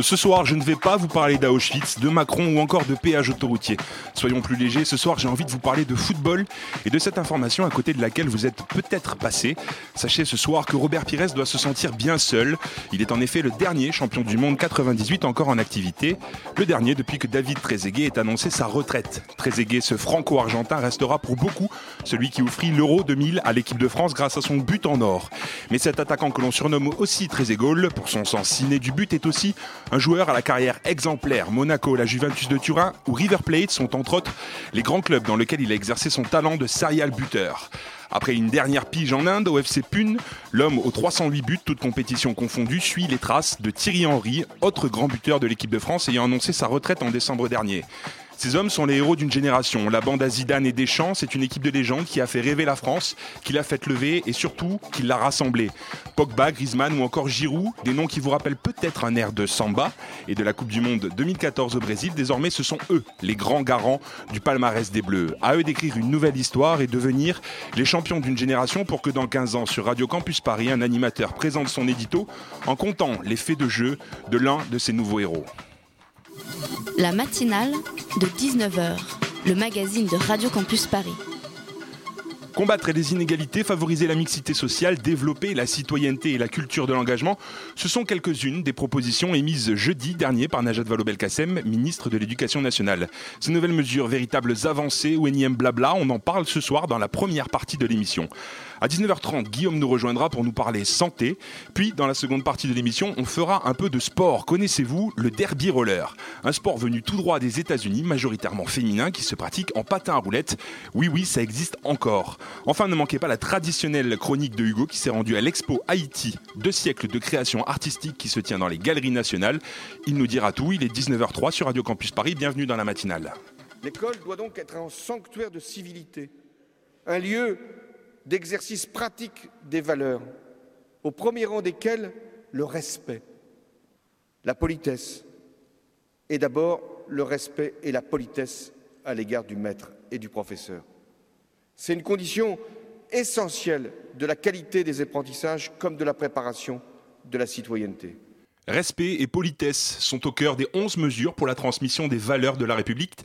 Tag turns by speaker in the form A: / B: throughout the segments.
A: Ce soir, je ne vais pas vous parler d'Auschwitz, de Macron ou encore de péage autoroutier. Soyons plus légers, ce soir j'ai envie de vous parler de football et de cette information à côté de laquelle vous êtes peut-être passé. Sachez ce soir que Robert Pires doit se sentir bien seul. Il est en effet le dernier champion du monde 98 encore en activité. Le dernier depuis que David Trezeguet ait annoncé sa retraite. Trezeguet, ce franco-argentin, restera pour beaucoup celui qui offrit l'Euro 2000 à l'équipe de France grâce à son but en or. Mais cet attaquant que l'on surnomme aussi Trezeguet, pour son sens ciné du but, est aussi un joueur à la carrière exemplaire. Monaco, la Juventus de Turin ou River Plate sont entre autres les grands clubs dans lesquels il a exercé son talent de serial buteur. Après une dernière pige en Inde, au FC Pune, l'homme aux 308 buts, toutes compétitions confondues, suit les traces de Thierry Henry, autre grand buteur de l'équipe de France ayant annoncé sa retraite en décembre dernier. Ces hommes sont les héros d'une génération. La bande à Zidane et Deschamps, c'est une équipe de légende qui a fait rêver la France, qui l'a fait lever et surtout qui l'a rassemblée. Pogba, Griezmann ou encore Giroud, des noms qui vous rappellent peut-être un air de samba et de la Coupe du Monde 2014 au Brésil, désormais ce sont eux, les grands garants du palmarès des Bleus. À eux d'écrire une nouvelle histoire et devenir les champions d'une génération pour que dans 15 ans sur Radio Campus Paris, un animateur présente son édito en comptant les faits de jeu de l'un de ces nouveaux héros.
B: La matinale de 19h, le magazine de Radio Campus Paris.
A: Combattre les inégalités, favoriser la mixité sociale, développer la citoyenneté et la culture de l'engagement, ce sont quelques-unes des propositions émises jeudi dernier par Najat Vallaud-Belkacem, ministre de l'Éducation nationale. Ces nouvelles mesures, véritables avancées ou énième blabla, on en parle ce soir dans la première partie de l'émission. À 19h30, Guillaume nous rejoindra pour nous parler santé. Puis, dans la seconde partie de l'émission, on fera un peu de sport. Connaissez-vous le derby roller? Un sport venu tout droit des États-Unis, majoritairement féminin, qui se pratique en patin à roulettes. Oui, oui, ça existe encore. Enfin, ne manquez pas la traditionnelle chronique de Hugo qui s'est rendue à l'Expo Haïti, deux siècles de création artistique qui se tient dans les Galeries Nationales. Il nous dira tout. Il est 19h03 sur Radio Campus Paris. Bienvenue dans la matinale.
C: L'école doit donc être un sanctuaire de civilité, un lieu d'exercice pratique des valeurs, au premier rang desquelles le respect, la politesse, et d'abord le respect et la politesse à l'égard du maître et du professeur. C'est une condition essentielle de la qualité des apprentissages comme de la préparation de la citoyenneté.
A: Respect et politesse sont au cœur des 11 mesures pour la transmission des valeurs de la République.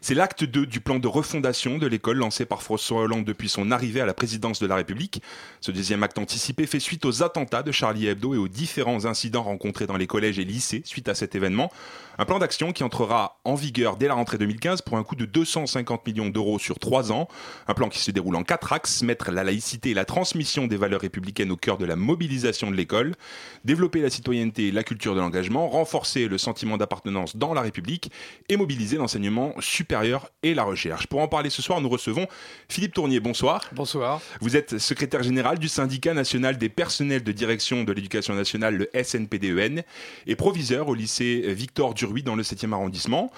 A: C'est l'acte 2 du plan de refondation de l'école lancé par François Hollande depuis son arrivée à la présidence de la République. Ce deuxième acte anticipé fait suite aux attentats de Charlie Hebdo et aux différents incidents rencontrés dans les collèges et lycées suite à cet événement. Un plan d'action qui entrera en vigueur dès la rentrée 2015 pour un coût de 250 millions d'euros sur trois ans. Un plan qui se déroule en quatre axes, mettre la laïcité et la transmission des valeurs républicaines au cœur de la mobilisation de l'école, développer la citoyenneté et la culture de l'engagement, renforcer le sentiment d'appartenance dans la République et mobiliser l'enseignement supérieur et la recherche. Pour en parler ce soir, nous recevons Philippe Tournier. Bonsoir.
D: Bonsoir.
A: Vous êtes secrétaire général du syndicat national des personnels de direction de l'éducation nationale, le SNPDEN, et proviseur au lycée Victor Duruy dans le 7e arrondissement.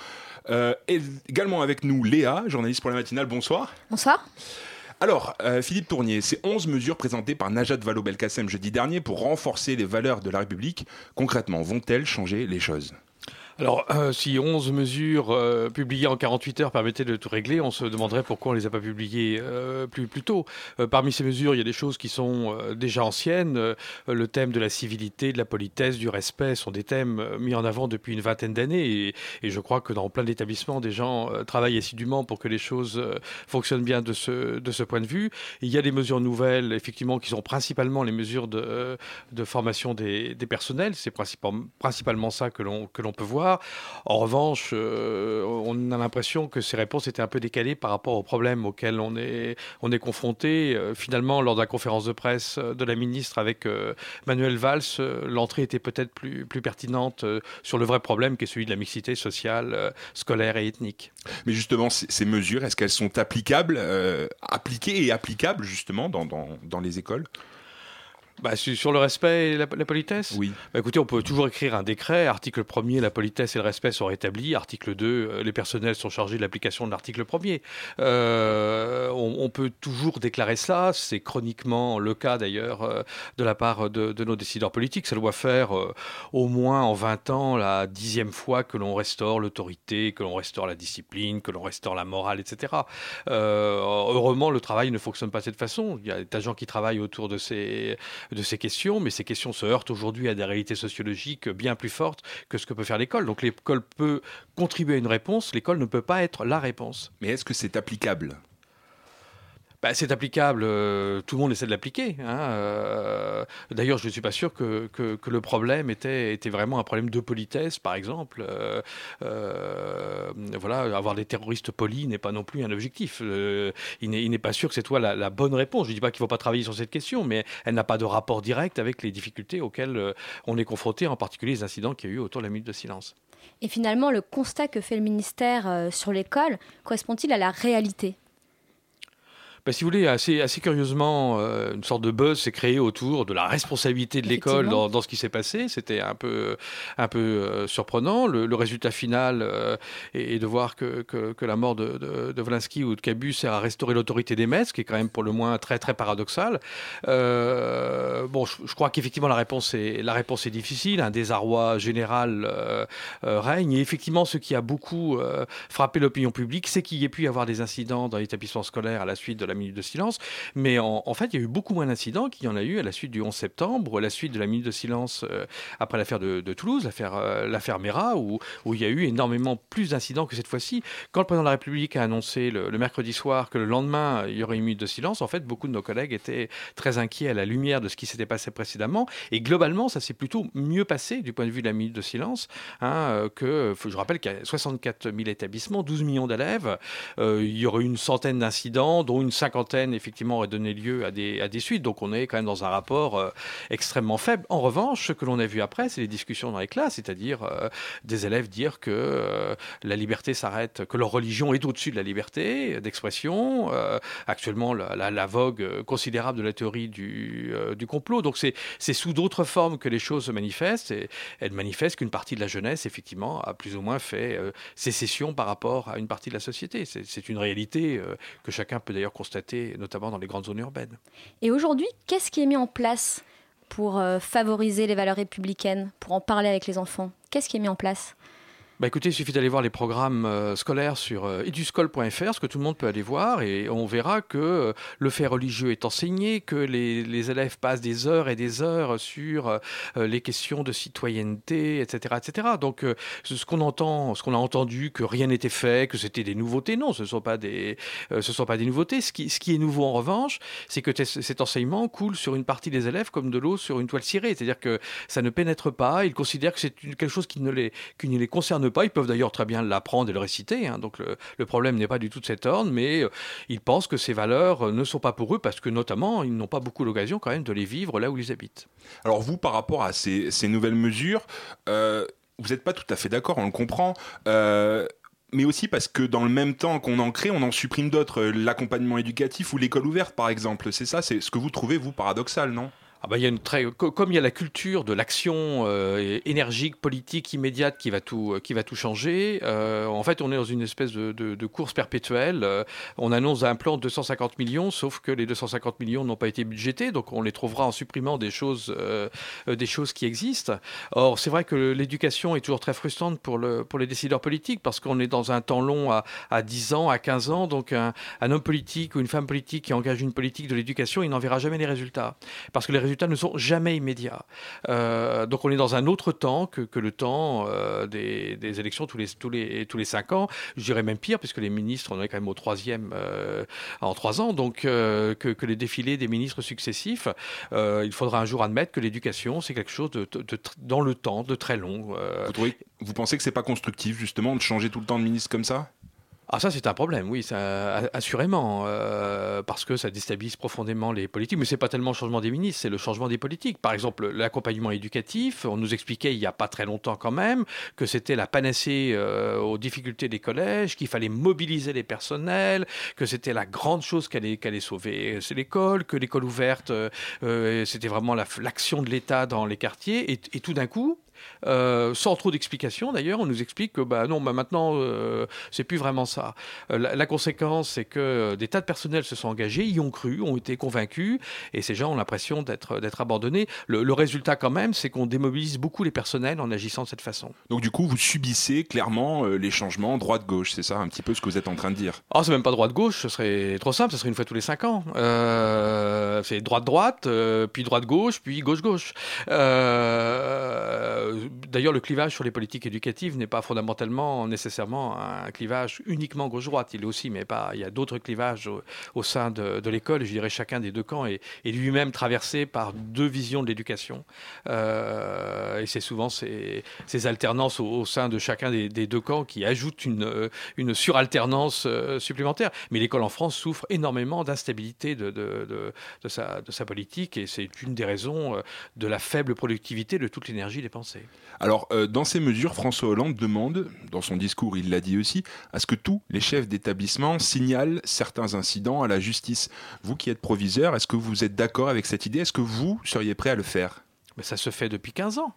A: Euh, et également avec nous Léa, journaliste pour la matinale. Bonsoir.
E: Bonsoir.
A: Alors, euh, Philippe Tournier, ces 11 mesures présentées par Najat Vallaud-Belkacem jeudi dernier pour renforcer les valeurs de la République, concrètement, vont-elles changer les choses?
D: Alors, euh, si 11 mesures euh, publiées en 48 heures permettaient de tout régler, on se demanderait pourquoi on ne les a pas publiées euh, plus, tôt. Parmi ces mesures, il y a des choses qui sont déjà anciennes. Le thème de la civilité, de la politesse, du respect sont des thèmes mis en avant depuis une vingtaine d'années. Et, je crois que dans plein d'établissements, des gens travaillent assidûment pour que les choses fonctionnent bien de ce, point de vue. Il y a des mesures nouvelles, effectivement, qui sont principalement les mesures de, formation des, personnels. C'est principalement, ça que l'on peut voir. En revanche, euh, on a l'impression que ces réponses étaient un peu décalées par rapport aux problèmes auxquels on est, on est confronté. Euh, finalement, lors de la conférence de presse euh, de la ministre avec Manuel Valls, l'entrée était peut-être plus, pertinente sur le vrai problème qui est celui de la mixité sociale, scolaire et ethnique.
A: Mais justement, ces mesures, est-ce qu'elles sont applicables, appliquées et applicables justement dans les écoles?
D: Bah, sur le respect et la, politesse
A: Oui.
D: Bah, écoutez, on peut toujours écrire un décret. Article 1er, la politesse et le respect sont rétablis. Article 2, euh, les personnels sont chargés de l'application de l'article 1er. Euh, on, peut toujours déclarer cela. C'est chroniquement le cas d'ailleurs euh, de la part de, nos décideurs politiques. Ça doit faire au moins en 20 ans la dixième fois que l'on restaure l'autorité, que l'on restaure la discipline, que l'on restaure la morale, etc. heureusement, le travail ne fonctionne pas de cette façon. Il y a des gens qui travaillent autour de ces de ces questions, mais ces questions se heurtent aujourd'hui à des réalités sociologiques bien plus fortes que ce que peut faire l'école. Donc l'école peut contribuer à une réponse, l'école ne peut pas être la réponse.
A: Mais est-ce que c'est applicable?
D: Bah, c'est applicable, euh, tout le monde essaie de l'appliquer. Hein, euh, d'ailleurs, je ne suis pas sûr que, que, le problème était, était, vraiment un problème de politesse, par exemple. Euh, voilà, avoir des terroristes polis n'est pas non plus un objectif. il n'est pas sûr que c'est toi la, la, bonne réponse. Je ne dis pas qu'il ne faut pas travailler sur cette question, mais elle n'a pas de rapport direct avec les difficultés auxquelles on est confronté, en particulier les incidents qu'il y a eu autour de la minute de silence.
E: Et finalement, le constat que fait le ministère sur l'école correspond-il à la réalité?
D: Bah, si vous voulez, assez, assez curieusement, euh, une sorte de buzz s'est créé autour de la responsabilité de l'école dans, dans, ce qui s'est passé. C'était un peu, un peu euh, surprenant. Le, résultat final euh, est, de voir que, que, que la mort de, de, ou de Cabu sert à restaurer l'autorité des maîtres, ce qui est quand même pour le moins très, très paradoxal. bon, je, crois qu'effectivement, la, réponse est, la réponse est difficile. Un désarroi général règne. Et effectivement, ce qui a beaucoup frappé l'opinion publique, c'est qu'il y ait pu y avoir des incidents dans l'établissement scolaire à la suite de la minute de silence. Mais en, fait, il y a eu beaucoup moins d'incidents qu'il y en a eu à la suite du 11 septembre à la suite de la minute de silence euh, après l'affaire de, Toulouse, l'affaire euh, Mera, où, il y a eu énormément plus d'incidents que cette fois-ci. Quand le président de la République a annoncé le, mercredi soir que le lendemain, il y aurait une minute de silence, en fait, beaucoup de nos collègues étaient très inquiets à la lumière de ce qui s'était passé précédemment. Et globalement, ça s'est plutôt mieux passé du point de vue de la minute de silence hein, euh, que, je rappelle qu'il y a 64 000 établissements, 12 millions d'élèves. il y aurait eu une centaine d'incidents, dont une effectivement, aurait donné lieu à des, à des suites. Donc on est quand même dans un rapport euh, extrêmement faible. En revanche, ce que l'on a vu après, c'est les discussions dans les classes, c'est-à-dire euh, des élèves dire que euh, la liberté s'arrête, que leur religion est au-dessus de la liberté d'expression. actuellement, la, la, vogue considérable de la théorie du, du complot. Donc c'est sous d'autres formes que les choses se manifestent. Et elles manifestent qu'une partie de la jeunesse, effectivement, a plus ou moins fait sécession par rapport à une partie de la société. C'est une réalité que chacun peut d'ailleurs constater notamment dans les grandes zones urbaines.
E: Et aujourd'hui, qu'est-ce qui est mis en place pour euh, favoriser les valeurs républicaines, pour en parler avec les enfants? Qu'est-ce qui est mis en place?
D: Bah écoutez, il suffit d'aller voir les programmes euh, scolaires sur euh, eduscol.fr, ce que tout le monde peut aller voir, et on verra que euh, le fait religieux est enseigné, que les, élèves passent des heures et des heures sur les questions de citoyenneté, etc., etc. Donc, ce qu'on entend, ce qu'on a entendu, que rien n'était fait, que c'était des nouveautés, non, ce ne sont pas des, sont pas des nouveautés. Ce qui, ce qui est nouveau en revanche, c'est que cet enseignement coule sur une partie des élèves comme de l'eau sur une toile cirée, c'est-à-dire que ça ne pénètre pas. Ils considèrent que c'est quelque chose qui ne les, qui ne les concerne pas. Ils peuvent d'ailleurs très bien l'apprendre et le réciter. Hein. donc le, problème n'est pas du tout de cet ordre, mais euh, ils pensent que ces valeurs euh, ne sont pas pour eux parce que notamment ils n'ont pas beaucoup l'occasion quand même de les vivre là où ils habitent.
A: Alors vous, par rapport à ces, nouvelles mesures, euh, vous n'êtes pas tout à fait d'accord, on le comprend. mais aussi parce que dans le même temps qu'on en crée, on en supprime d'autres, l'accompagnement éducatif ou l'école ouverte par exemple. C'est ça, c'est ce que vous trouvez, vous, paradoxal, non?
D: Ah bah, comme il y a la culture de l'action euh, énergique, politique, immédiate qui va tout, euh, changer, euh, en fait, on est dans une espèce de, course perpétuelle. on annonce un plan de 250 millions, sauf que les 250 millions n'ont pas été budgétés, donc on les trouvera en supprimant des choses, qui existent. Or, c'est vrai que l'éducation est toujours très frustrante pour, le, pour les décideurs politiques, parce qu'on est dans un temps long à, à 10 ans, à 15 ans, donc un, un homme politique ou une femme politique qui engage une politique de l'éducation, il n'en verra jamais les résultats. Parce que les résultats ne sont jamais immédiats. Euh, donc on est dans un autre temps que, que le temps euh, des, élections tous les, tous, les, tous les cinq ans. Je dirais même pire, puisque les ministres, on est quand même au troisième euh, en trois ans, donc que, les défilés des ministres successifs, il faudra un jour admettre que l'éducation, c'est quelque chose de, dans le temps, de très long.
A: Vous, trouvez, vous pensez que c'est pas constructif, justement, de changer tout le temps de ministre comme ça?
D: Ah ça c'est un problème, oui, assurément, euh, parce que ça déstabilise profondément les politiques. Mais c'est pas tellement le changement des ministres, c'est le changement des politiques. Par exemple, l'accompagnement éducatif, on nous expliquait il y a pas très longtemps quand même que c'était la panacée euh, aux difficultés des collèges, qu'il fallait mobiliser les personnels, que c'était la grande chose qu'allait allait sauver, c'est l'école, que l'école ouverte, euh, c'était vraiment l'action de l'État dans les quartiers, et tout d'un coup, euh, sans trop d'explications d'ailleurs. On nous explique que bah, non, bah, maintenant, euh, c'est plus vraiment ça. Euh, la, conséquence, c'est que des tas de personnels se sont engagés, y ont cru, ont été convaincus, et ces gens ont l'impression d'être, d'être abandonnés. Le, résultat, quand même, c'est qu'on démobilise beaucoup les personnels en agissant de cette façon.
A: Donc, du coup, vous subissez clairement les changements droite-gauche, c'est ça un petit peu ce que vous êtes en train de dire?
D: Ah, c'est même pas droite-gauche, ce serait trop simple, ce serait une fois tous les cinq ans. c'est droite-droite, puis droite-gauche, puis gauche-gauche. Euh, d'ailleurs, le clivage sur les politiques éducatives n'est pas fondamentalement nécessairement un clivage uniquement gauche-droite. Il est aussi, mais pas. Il y a d'autres clivages au, sein de, l'école. Je dirais chacun des deux camps est, lui-même traversé par deux visions de l'éducation. Euh, et c'est souvent ces, alternances au, sein de chacun des, deux camps qui ajoutent une, une suralternance euh, supplémentaire. Mais l'école en France souffre énormément d'instabilité de, de sa politique et c'est une des raisons de la faible productivité de toute l'énergie dépensée.
A: Alors, euh, dans ces mesures, François Hollande demande, dans son discours, il l'a dit aussi, à ce que tous les chefs d'établissement signalent certains incidents à la justice. Vous qui êtes proviseur, est-ce que vous êtes d'accord avec cette idée? Est-ce que vous seriez prêt à le faire?
D: Mais ça se fait depuis 15 ans.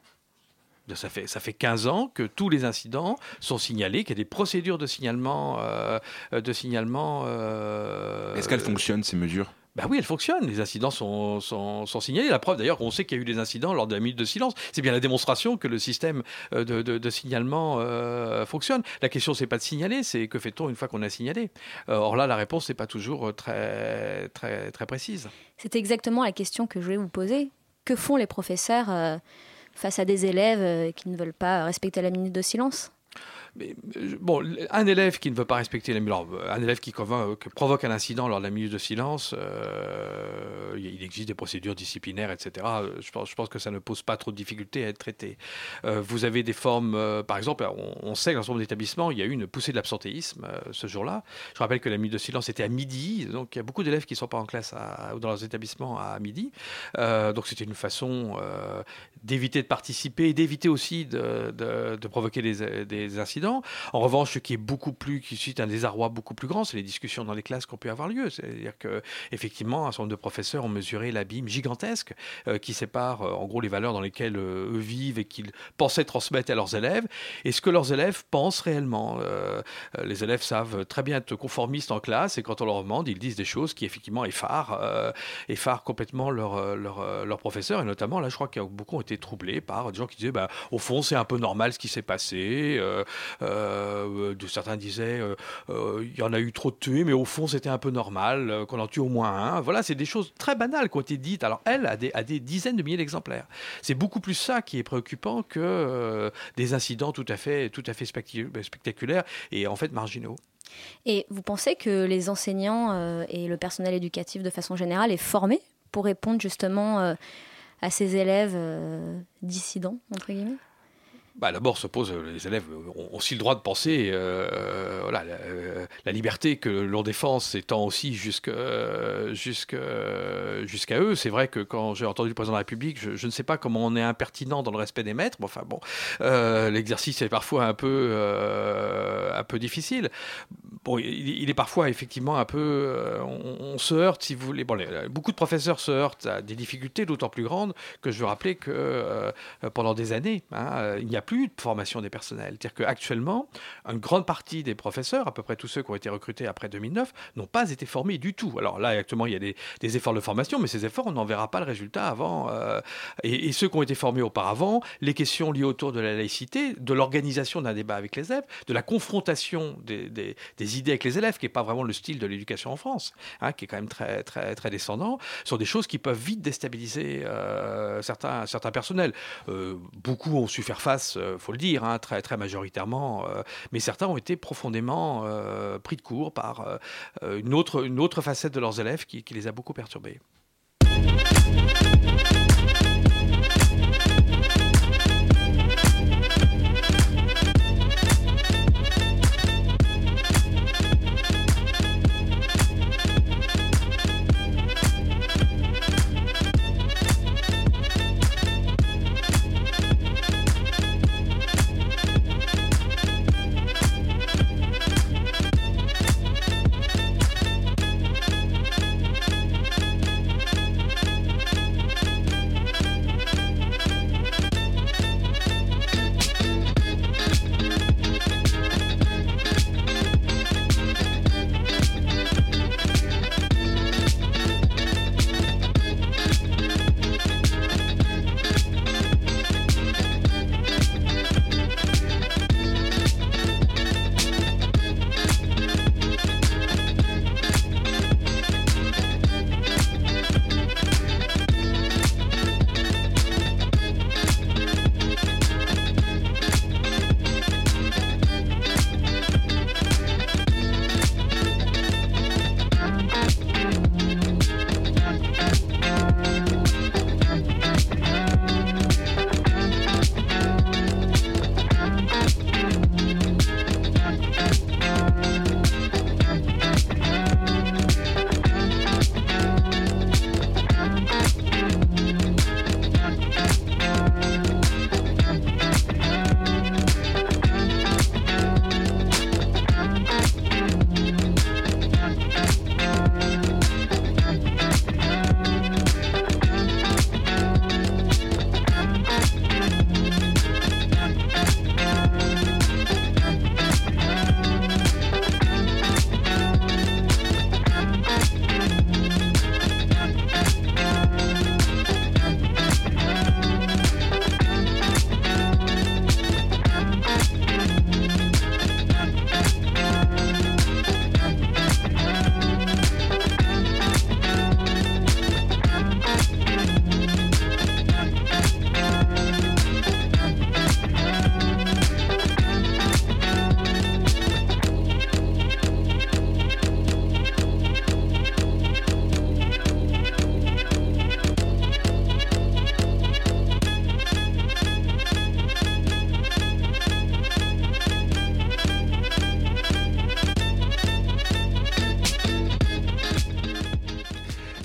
D: Ça fait, ça fait 15 ans que tous les incidents sont signalés, qu'il y a des procédures de signalement. Euh, de signalement
A: euh, Est-ce qu'elles fonctionnent, ces mesures?
D: Bah oui, elle fonctionne. Les incidents sont, sont, signalés. La preuve d'ailleurs qu'on sait qu'il y a eu des incidents lors de la minute de silence. C'est bien la démonstration que le système euh, de, de, signalement euh, fonctionne. La question, c'est pas de signaler, c'est que fait-on une fois qu'on a signalé? Euh, Or là, la réponse n'est pas toujours très, très, très précise.
E: C'est exactement la question que je voulais vous poser. Que font les professeurs face à des élèves qui ne veulent pas respecter la minute de silence?
D: Mais, euh, bon, un élève qui ne veut pas respecter la un élève qui provoque un incident lors de la minute de silence, euh, il existe des procédures disciplinaires, etc. Je pense, que ça ne pose pas trop de difficultés à être traité. Euh, vous avez des formes, par exemple, on, sait que dans nombre d'établissements, il y a eu une poussée de l'absentéisme ce jour-là. Je rappelle que la minute de silence était à midi, donc il y a beaucoup d'élèves qui ne sont pas en classe ou dans leurs établissements à midi. donc c'était une façon d'éviter de participer et d'éviter aussi de, provoquer des incidents. En revanche, ce qui est beaucoup plus, qui suscite un désarroi beaucoup plus grand, c'est les discussions dans les classes qui ont pu avoir lieu. C'est-à-dire que effectivement, un certain nombre de professeurs ont mesuré l'abîme gigantesque euh, qui sépare euh, en gros les valeurs dans lesquelles euh, eux vivent et qu'ils pensaient transmettre à leurs élèves et ce que leurs élèves pensent réellement. les élèves savent très bien être conformistes en classe et quand on leur demande, ils disent des choses qui effectivement effarent, effarent complètement leurs leur, leur professeurs et notamment là, je crois qu'il y a beaucoup ont été troublés par des gens qui disaient, bah, au fond, c'est un peu normal ce qui s'est passé. Euh, certains disaient euh, euh, il y en a eu trop de tués, mais au fond c'était un peu normal qu'on en tue au moins un. Voilà, c'est des choses très banales qui ont été dites. Alors elle a des, a des dizaines de milliers d'exemplaires. C'est beaucoup plus ça qui est préoccupant que des incidents tout à fait, tout à fait spectaculaires et en fait marginaux.
E: Et vous pensez que les enseignants et le personnel éducatif de façon générale est formé pour répondre justement à ces élèves dissidents, entre guillemets?
D: Bah, D'abord, se pose, euh, les élèves ont aussi le droit de penser, euh, voilà, euh, la, liberté que l'on défend s'étend aussi jusqu'à eux. C'est vrai que quand j'ai entendu le président de la République, je, ne sais pas comment on est impertinent dans le respect des maîtres, mais enfin bon, l'exercice est parfois un peu, un peu difficile. Bon, il, est parfois effectivement un peu, on, se heurte, si vous voulez. Bon, beaucoup de professeurs se heurtent à des difficultés d'autant plus grandes que je veux rappeler que pendant des années, hein, il n'y a plus de formation des personnels. C'est-à-dire qu'actuellement, une grande partie des professeurs, à peu près tous ceux qui ont été recrutés après 2009, n'ont pas été formés du tout. Alors là, actuellement, il y a des, efforts de formation, mais ces efforts, on n'en verra pas le résultat avant. Euh, et, ceux qui ont été formés auparavant, les questions liées autour de la laïcité, de l'organisation d'un débat avec les élèves, de la confrontation des, idées avec les élèves, qui n'est pas vraiment le style de l'éducation en France, hein, qui est quand même très, très, très descendant, sont des choses qui peuvent vite déstabiliser euh, certains, certains personnels. Euh, beaucoup ont su faire face il euh, faut le dire, hein, très, très majoritairement, euh, mais certains ont été profondément euh, pris de court par une, autre, une autre facette de leurs élèves qui les a beaucoup perturbés.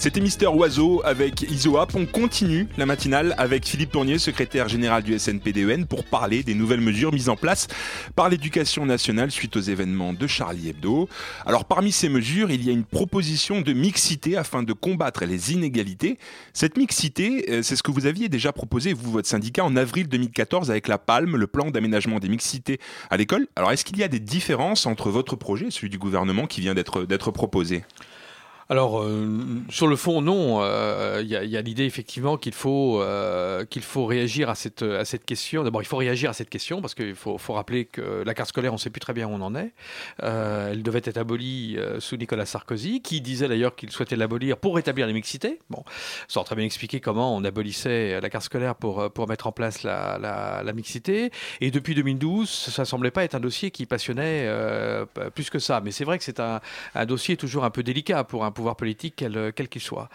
A: C'était Mister Oiseau avec Isoap. On continue la matinale avec Philippe Tournier, secrétaire général du SNPDEN, pour parler des nouvelles mesures mises en place par l'éducation nationale suite aux événements de Charlie Hebdo. Alors parmi ces mesures, il y a une proposition de mixité afin de combattre les inégalités. Cette mixité, euh, c'est ce que vous aviez déjà proposé, vous, votre syndicat, en avril 2014 avec la Palme, le plan d'aménagement des mixités à l'école. Alors est-ce qu'il y a des différences entre votre projet et celui du gouvernement qui vient d'être proposé?
D: Alors, euh, sur le fond, non. Il euh, y a, l'idée effectivement qu'il faut, euh, qu'il faut réagir à cette, à cette question. D'abord, il faut réagir à cette question parce qu'il faut, faut, rappeler que la carte scolaire, on ne sait plus très bien où on en est. elle devait être abolie sous Nicolas Sarkozy, qui disait d'ailleurs qu'il souhaitait l'abolir pour rétablir la mixité. Bon, aurait très bien expliqué comment on abolissait la carte scolaire pour, pour mettre en place la, la, mixité. Et depuis 2012, ça ne semblait pas être un dossier qui passionnait plus que ça. Mais c'est vrai que c'est un, un dossier toujours un peu délicat pour un pouvoir politique, quel qu'il soit.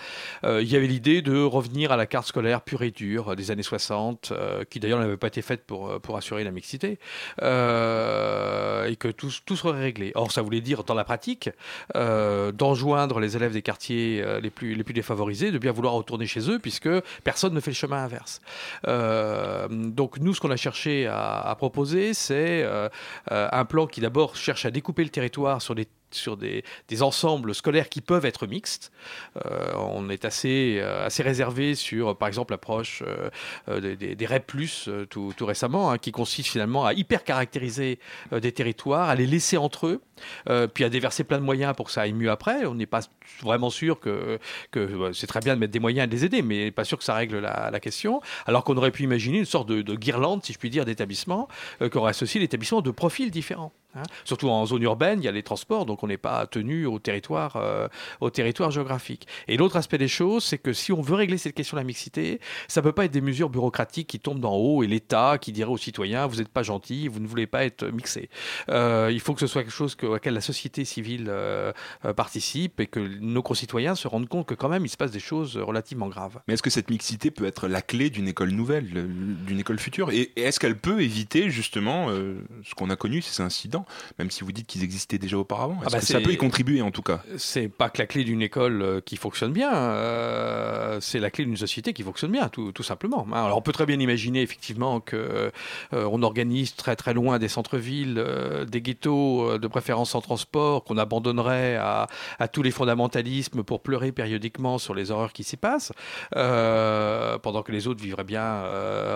D: Euh, il y avait l'idée de revenir à la carte scolaire pure et dure des années 60, euh, qui d'ailleurs n'avait pas été faite pour, pour assurer la mixité, euh, et que tout, tout, serait réglé. Or, ça voulait dire, dans la pratique, d'enjoindre les élèves des quartiers les, plus, les plus défavorisés de bien vouloir retourner chez eux, puisque personne ne fait le chemin inverse. donc, nous, ce qu'on a cherché à proposer, c'est un plan qui d'abord cherche à découper le territoire sur des sur des, ensembles scolaires qui peuvent être mixtes. Euh, on est assez, euh, assez réservé sur, par exemple, l'approche euh, des, des, REP, tout, tout récemment, hein, qui consiste finalement à hyper caractériser des territoires, à les laisser entre eux, puis à déverser plein de moyens pour que ça aille mieux après. On n'est pas vraiment sûr que, que c'est très bien de mettre des moyens et de les aider, mais pas sûr que ça règle la, question. Alors qu'on aurait pu imaginer une sorte de, guirlande, si je puis dire, d'établissements, qui aurait associé l'établissement de profils différents. Hein. Surtout en zone urbaine, il y a les transports, donc on n'est pas tenu au territoire, euh, au territoire géographique. Et l'autre aspect des choses, c'est que si on veut régler cette question de la mixité, ça ne peut pas être des mesures bureaucratiques qui tombent d'en haut et l'État qui dirait aux citoyens vous n'êtes pas gentils, vous ne voulez pas être mixé. Euh, il faut que ce soit quelque chose que, auquel la société civile euh, participe et que nos concitoyens se rendent compte que quand même il se passe des choses relativement graves.
A: Mais est-ce que cette mixité peut être la clé d'une école nouvelle, d'une école future? Et, est-ce qu'elle peut éviter justement ce qu'on a connu, ces incidents, même si vous dites qu'ils existaient déjà auparavant ah bah ça peut y contribuer en tout cas?
D: C'est pas que la clé d'une école euh, qui fonctionne bien, euh, c'est la clé d'une société qui fonctionne bien, tout, tout, simplement. Hein, alors on peut très bien imaginer effectivement que euh, on organise très très loin des centres-villes, des ghettos, de préférence en transport, qu'on abandonnerait à, à, tous les fondamentalismes pour pleurer périodiquement sur les horreurs qui s'y passent, pendant que les autres vivraient bien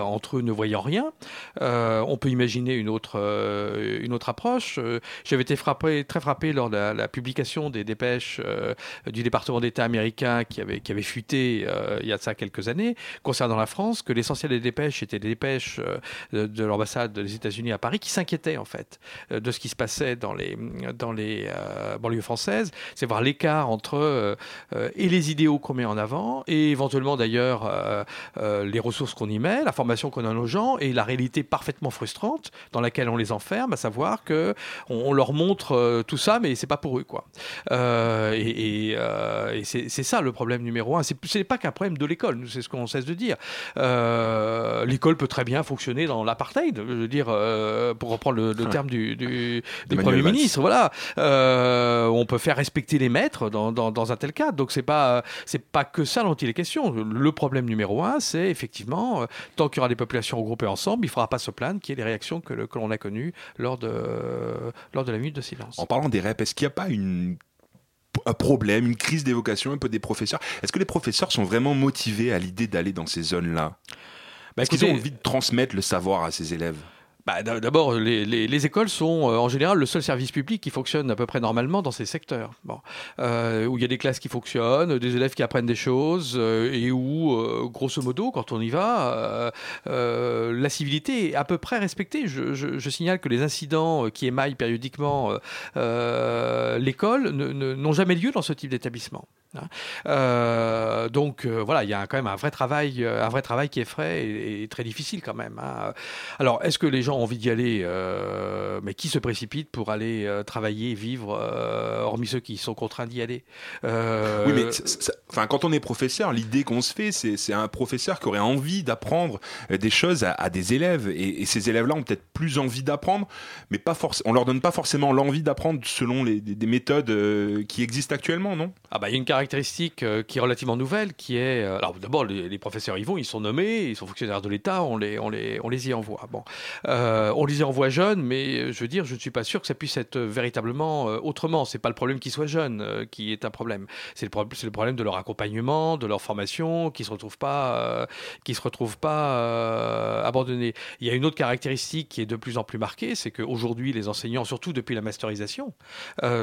D: entre eux ne voyant rien. on peut imaginer une autre, une autre approche. J'avais été frappé, très frappé lors de la, publication des dépêches euh, du département d'État américain qui avait, qui avait fuité euh, il y a de ça quelques années concernant la France, que l'essentiel des dépêches étaient des dépêches euh, de, l'ambassade des États-Unis à Paris qui s'inquiétaient en fait de ce qui se passait dans les, dans les banlieues françaises, c'est voir l'écart entre et les idéaux qu'on met en avant et éventuellement d'ailleurs les ressources qu'on y met, la formation qu'on donne aux gens et la réalité parfaitement frustrante dans laquelle on les enferme, à savoir que on, leur montre tout ça, mais c'est pas pour eux, quoi. Euh, et, euh, c'est ça le problème numéro un. C'est pas qu'un problème de l'école, c'est ce qu'on cesse de dire. Euh, l'école peut très bien fonctionner dans l'apartheid, je veux dire, pour reprendre le, terme du, du, Premier ministre. Voilà, on peut faire respecter les maîtres dans, dans, un tel cadre. Donc c'est pas c'est pas que ça dont il est question. Le problème numéro un, c'est effectivement tant qu'il y aura des populations regroupées ensemble, il ne faudra pas se plaindre qu'il y ait les réactions que, que l'on a connues lors de lors de la minute de silence.
A: En parlant des REP, est-ce qu'il n'y a pas une un problème, une crise d'évocation un peu des professeurs? Est-ce que les professeurs sont vraiment motivés à l'idée d'aller dans ces zones-là? Bah, Est-ce qu'ils ont envie de transmettre le savoir à ces élèves?
D: Bah, D'abord, les, écoles sont euh, en général le seul service public qui fonctionne à peu près normalement dans ces secteurs. Euh, où il y a des classes qui fonctionnent, des élèves qui apprennent des choses, euh, et où, grosso modo, quand on y va, la civilité est à peu près respectée. Je, signale que les incidents qui émaillent périodiquement l'école n'ont jamais lieu dans ce type d'établissement. Hein. donc voilà, il y a quand même un vrai travail, un vrai travail qui est frais et, très difficile quand même. Hein. Alors, est-ce que les gens envie d'y aller, euh, mais qui se précipitent pour aller euh, travailler, vivre, euh, hormis ceux qui sont contraints d'y aller.
A: Oui, mais enfin, quand on est professeur, l'idée qu'on se fait, c'est un professeur qui aurait envie d'apprendre des choses à, des élèves, et, ces élèves-là ont peut-être plus envie d'apprendre, mais pas. On leur donne pas forcément l'envie d'apprendre selon les, des, méthodes qui existent actuellement, non?
D: Ah bah il y a une caractéristique qui est relativement nouvelle, qui est alors d'abord les, professeurs y vont, ils sont nommés, ils sont fonctionnaires de l'État, on les, on les, on les y envoie. Bon, on les y envoie jeunes, mais je veux dire, je ne suis pas sûr que ça puisse être véritablement euh, autrement. C'est pas le problème qu'ils soient jeunes euh, qui est un problème. C'est le, le, problème de leur de leur formation, qui se retrouvent pas, euh, se retrouvent pas abandonnés. Il y a une autre caractéristique qui est de plus en plus marquée, c'est qu'aujourd'hui, les enseignants, surtout depuis la masterisation,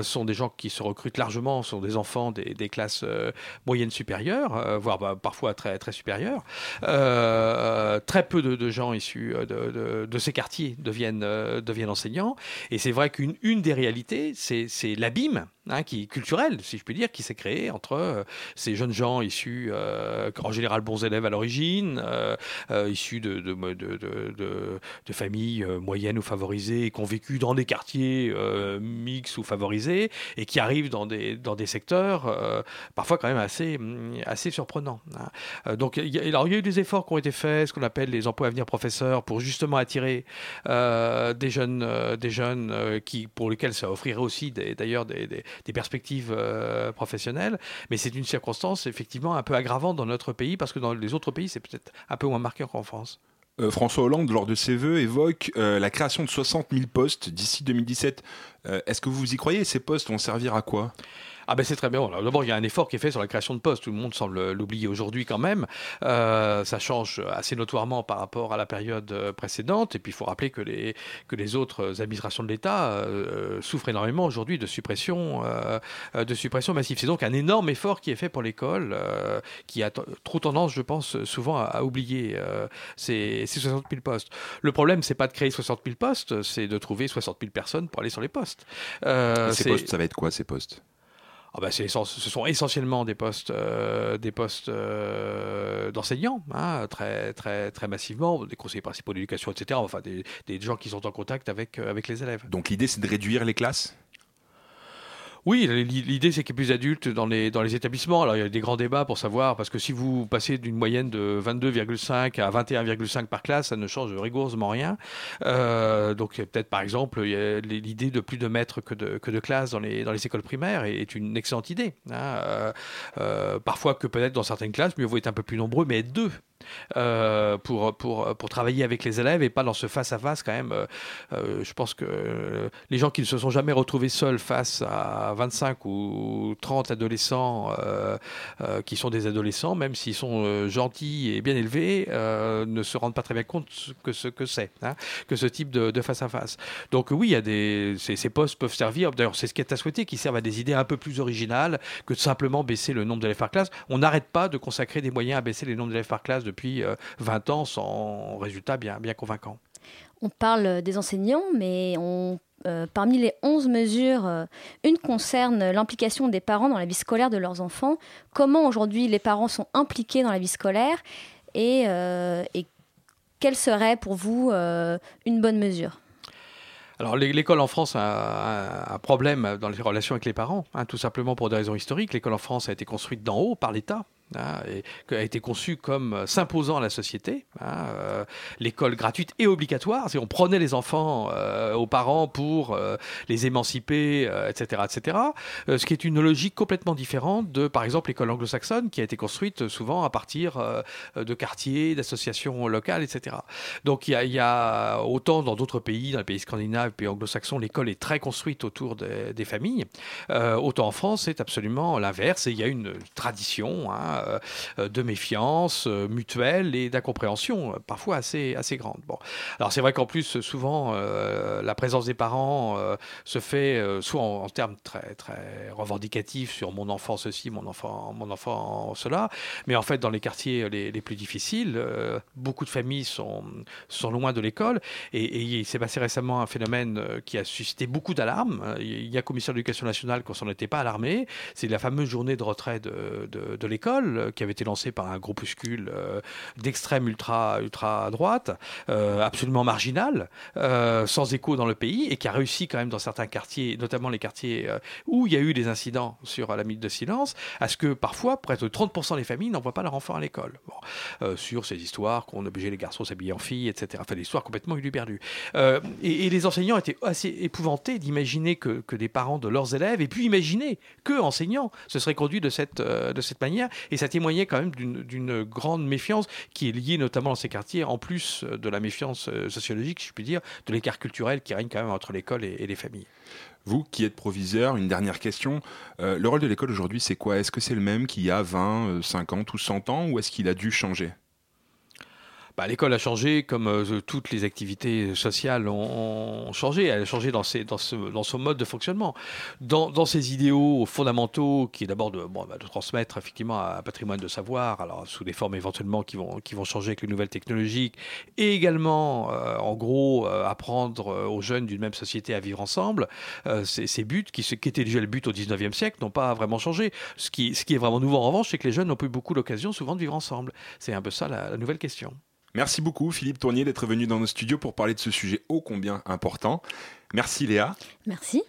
D: sont des gens qui se recrutent largement, sont des enfants des, classes moyennes supérieures, voire bah, parfois très très supérieures. très peu de, gens issus de, de, ces quartiers deviennent, deviennent enseignants. Et c'est vrai qu'une une des réalités, c'est l'abîme hein, qui culturel, si je puis dire, qui s'est créé entre euh, ces jeunes gens issus, euh, en général bons élèves à l'origine, euh, issus de, familles moyennes ou favorisées, qui ont vécu dans des quartiers mixtes ou favorisés, et qui arrivent dans des, secteurs parfois quand même assez, assez surprenants. Hein. Donc, il y, a, alors, il y a eu des efforts qui ont été faits, ce qu'on appelle les emplois à venir professeurs, pour justement attirer des jeunes, des jeunes qui, pour lesquels ça offrirait aussi d'ailleurs des, des perspectives euh, professionnelles. Mais c'est une circonstance effectivement un peu aggravante dans notre pays parce que dans les autres pays, c'est peut-être un peu moins marqué qu'en France.
A: Euh, François Hollande, lors de ses vœux, évoque euh, la création de 60 000 postes d'ici 2017. Est-ce que vous y croyez? Ces postes vont servir à quoi?
D: Ah ben c'est très bien. D'abord, il y a un effort qui est fait sur la création de postes. Tout le monde semble l'oublier aujourd'hui quand même. Euh, ça change assez notoirement par rapport à la période euh, précédente. Et puis, il faut rappeler que les, que les autres administrations de l'État euh, souffrent énormément aujourd'hui de suppression, de suppression massive. C'est donc un énorme effort qui est fait pour l'école, qui a trop tendance, je pense, souvent à, oublier ces, ces, 60 000 postes. Le problème, c'est pas de créer 60 000 postes, c'est de trouver 60 000 personnes pour aller sur les postes.
A: ces postes, ça va être quoi ces postes?
D: Ah bah ce sont essentiellement des postes, euh, euh, d'enseignants, hein, très, très, très massivement, des conseillers principaux d'éducation, etc. Enfin, des, gens qui sont en contact euh, avec les élèves.
A: Donc l'idée, c'est de réduire les classes?
D: Oui, l'idée c'est qu'il y ait plus d'adultes dans les, établissements. Alors il y a des grands débats pour savoir, parce que si vous passez d'une moyenne de 22,5 à 21,5 par classe, ça ne change rigoureusement rien. Euh, donc peut-être par exemple, l'idée de plus de maîtres que de, classes dans les, dans les écoles primaires est, une excellente idée. Hein. Euh, euh, parfois que peut-être dans certaines classes, mieux vaut être un peu plus nombreux, mais être deux. Euh, pour, pour, pour travailler avec les élèves et pas dans ce face-à-face quand même. Euh, je pense que les gens qui ne se sont jamais retrouvés seuls face à 25 ou 30 adolescents euh, qui sont des adolescents, même s'ils sont gentils et bien élevés, ne se rendent pas très bien compte que ce que c'est, hein, que ce type de face-à-face. Donc oui, il y a des, ces, ces postes peuvent servir, d'ailleurs c'est ce qui est à souhaiter, qu'ils servent à des idées un peu plus originales que de simplement baisser le nombre d'élèves par classe. On n'arrête pas de consacrer des moyens à baisser les nombres d'élèves par classe depuis 20 euh, ans sans résultat bien, bien convaincant.
E: On parle des enseignants, mais on euh, parmi les 11 mesures, euh, une concerne l'implication des parents dans la vie scolaire de leurs enfants. Comment aujourd'hui les parents sont impliqués dans la vie scolaire et, et quelle serait pour vous une bonne mesure?
D: Alors l'école en France a un, problème dans les relations avec les parents, hein, tout simplement pour des raisons historiques. L'école en France a été construite d'en haut par l'État, Hein, a été conçu comme euh, s'imposant à la société. Hein, euh, l'école gratuite et obligatoire, si on prenait les enfants euh, aux parents pour les émanciper, etc., etc. ce qui est une logique complètement différente de, par exemple, l'école anglo-saxonne, qui a été construite souvent à partir de quartiers, d'associations locales, etc. Donc il y, a, autant dans d'autres pays, dans les pays scandinaves, pays anglo-saxons, l'école est très construite autour des familles. autant en France, c'est absolument l'inverse. Et il y a une tradition. Hein, euh, de méfiance euh, mutuelle et d'incompréhension, euh, parfois assez, assez grande. Bon. Alors c'est vrai qu'en plus, souvent, la présence des parents se fait soit en, termes très, très revendicatifs sur mon enfant ceci, mon enfant, mon enfant cela, mais en fait, dans les quartiers les, les plus difficiles, beaucoup de familles sont, sont loin de l'école et, il s'est passé récemment un phénomène qui a suscité beaucoup d'alarmes. Il y a commission de l'éducation nationale qu'on s'en était pas alarmé, c'est la fameuse journée de retrait de, de l'école euh, qui avait été lancé par un groupuscule euh, d'extrême ultra, ultra droite, euh, absolument marginal, sans écho dans le pays, et qui a réussi quand même dans certains quartiers, notamment les quartiers où il y a eu des incidents sur la minute de silence, à ce que parfois, près de 30% des familles n'envoient pas leur enfant à l'école. Sur ces histoires qu'on obligeait les garçons à s'habiller en filles, etc. Enfin, des histoires complètement uluberlues. Euh, et, et les enseignants étaient assez épouvantés d'imaginer que, que des parents de leurs élèves aient pu imaginer que enseignants se seraient conduits de cette, de cette manière. Et ça témoignait quand même d'une grande méfiance qui est liée notamment dans ces quartiers, en plus de la méfiance euh, sociologique, si je puis dire, de l'écart culturel qui règne quand même entre l'école et, les familles.
A: Vous qui êtes proviseur, une dernière question. Euh, le rôle de l'école aujourd'hui, c'est quoi? Est-ce que c'est le même qu'il y a 20, euh, 50 ou 100 ans? Ou est-ce qu'il a dû changer?
D: Bah, L'école a changé comme euh, toutes les activités sociales ont, changé. Elle a changé dans, son mode de fonctionnement. Dans, ses idéaux fondamentaux, qui est d'abord de, bah, transmettre effectivement un patrimoine de savoir, alors sous des formes éventuellement qui vont, changer avec les nouvelles technologies, et également, euh, en gros, euh, apprendre aux jeunes d'une même société à vivre ensemble. Ces, buts, qui, étaient déjà le but au 19e siècle, n'ont pas vraiment changé. Ce qui, est vraiment nouveau en revanche, c'est que les jeunes n'ont plus beaucoup l'occasion souvent de vivre ensemble. C'est un peu ça la nouvelle question.
A: Merci beaucoup Philippe Tournier d'être venu dans nos studios pour parler de ce sujet ô combien important. Merci Léa.
E: Merci.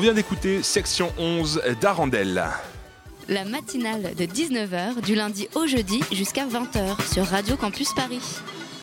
A: On vient d'écouter section 11 d'Arandel.
B: La matinale de 19h du lundi au jeudi jusqu'à 20h sur Radio Campus Paris.